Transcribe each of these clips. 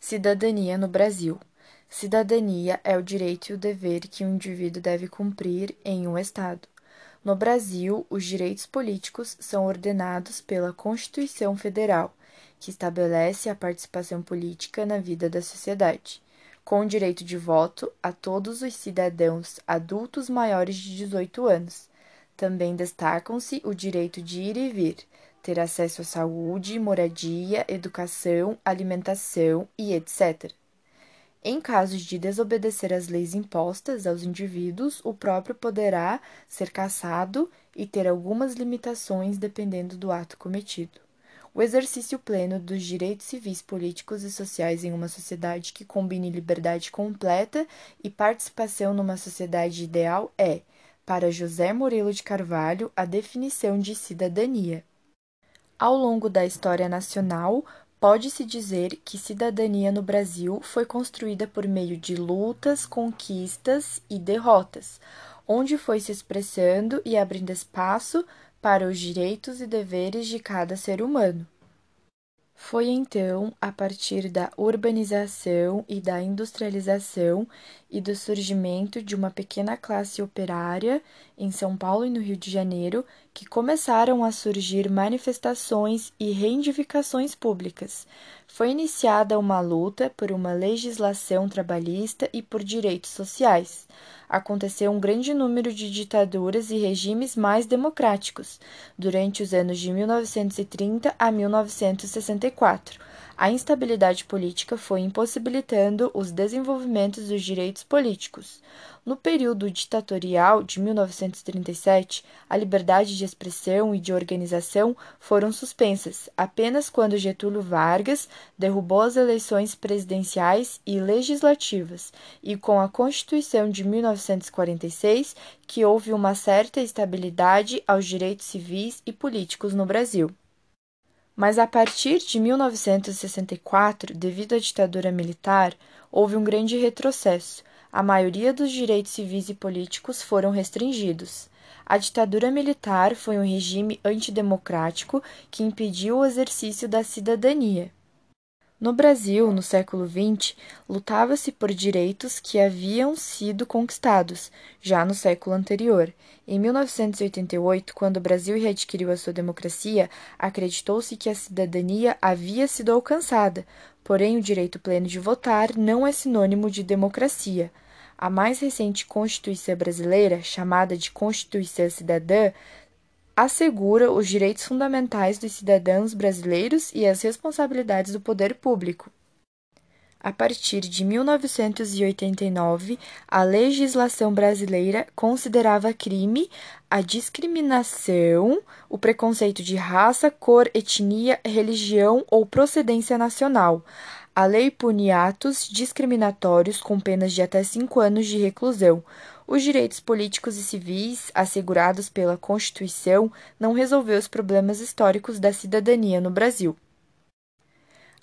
Cidadania no Brasil. Cidadania é o direito e o dever que um indivíduo deve cumprir em um Estado. No Brasil, os direitos políticos são ordenados pela Constituição Federal, que estabelece a participação política na vida da sociedade, com direito de voto a todos os cidadãos adultos maiores de 18 anos. Também destacam-se o direito de ir e vir, ter acesso à saúde, moradia, educação, alimentação e etc. Em casos de desobedecer às leis impostas aos indivíduos, o próprio poderá ser cassado e ter algumas limitações dependendo do ato cometido. O exercício pleno dos direitos civis, políticos e sociais em uma sociedade que combine liberdade completa e participação numa sociedade ideal é, para José Murilo de Carvalho, a definição de cidadania. Ao longo da história nacional, pode-se dizer que cidadania no Brasil foi construída por meio de lutas, conquistas e derrotas, onde foi se expressando e abrindo espaço para os direitos e deveres de cada ser humano. Foi então, a partir da urbanização e da industrialização e do surgimento de uma pequena classe operária em São Paulo e no Rio de Janeiro, que começaram a surgir manifestações e reivindicações públicas. Foi iniciada uma luta por uma legislação trabalhista e por direitos sociais aconteceu um grande número de ditaduras e regimes mais democráticos durante os anos de 1930 a 1964. A instabilidade política foi impossibilitando os desenvolvimentos dos direitos políticos. No período ditatorial de 1937, a liberdade de expressão e de organização foram suspensas apenas quando Getúlio Vargas derrubou as eleições presidenciais e legislativas, e com a Constituição de 1946, que houve uma certa estabilidade aos direitos civis e políticos no Brasil. Mas a partir de 1964, devido à ditadura militar, houve um grande retrocesso. A maioria dos direitos civis e políticos foram restringidos. A ditadura militar foi um regime antidemocrático que impediu o exercício da cidadania. No Brasil, no século XX, lutava-se por direitos que haviam sido conquistados já no século anterior. Em 1988, quando o Brasil readquiriu a sua democracia, acreditou-se que a cidadania havia sido alcançada, porém o direito pleno de votar não é sinônimo de democracia. A mais recente Constituição brasileira, chamada de Constituição Cidadã, assegura os direitos fundamentais dos cidadãos brasileiros e as responsabilidades do poder público. A partir de 1989, a legislação brasileira considerava crime a discriminação, o preconceito de raça, cor, etnia, religião ou procedência nacional. A lei punia atos discriminatórios com penas de até cinco anos de reclusão. Os direitos políticos e civis assegurados pela Constituição não resolveu os problemas históricos da cidadania no Brasil.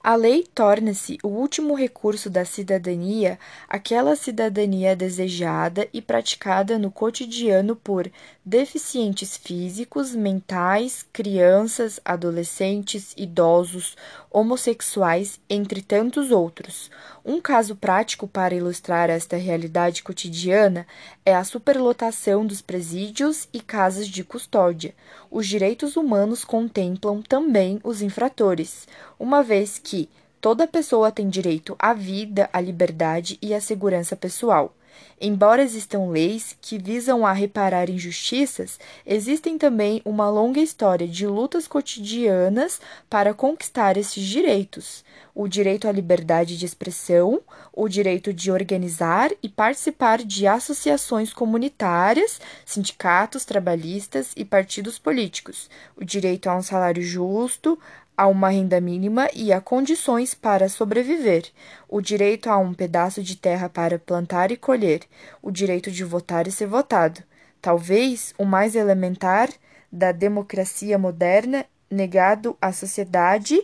A lei torna-se o último recurso da cidadania, aquela cidadania desejada e praticada no cotidiano por deficientes físicos, mentais, crianças, adolescentes, idosos, homossexuais, entre tantos outros. Um caso prático para ilustrar esta realidade cotidiana é a superlotação dos presídios e casas de custódia. Os direitos humanos contemplam também os infratores, uma vez que toda pessoa tem direito à vida, à liberdade e à segurança pessoal. Embora existam leis que visam a reparar injustiças, existem também uma longa história de lutas cotidianas para conquistar esses direitos. O direito à liberdade de expressão, o direito de organizar e participar de associações comunitárias, sindicatos trabalhistas e partidos políticos, o direito a um salário justo, a uma renda mínima e a condições para sobreviver, o direito a um pedaço de terra para plantar e colher, o direito de votar e ser votado, talvez o mais elementar da democracia moderna negado à sociedade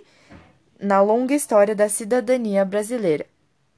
na longa história da cidadania brasileira.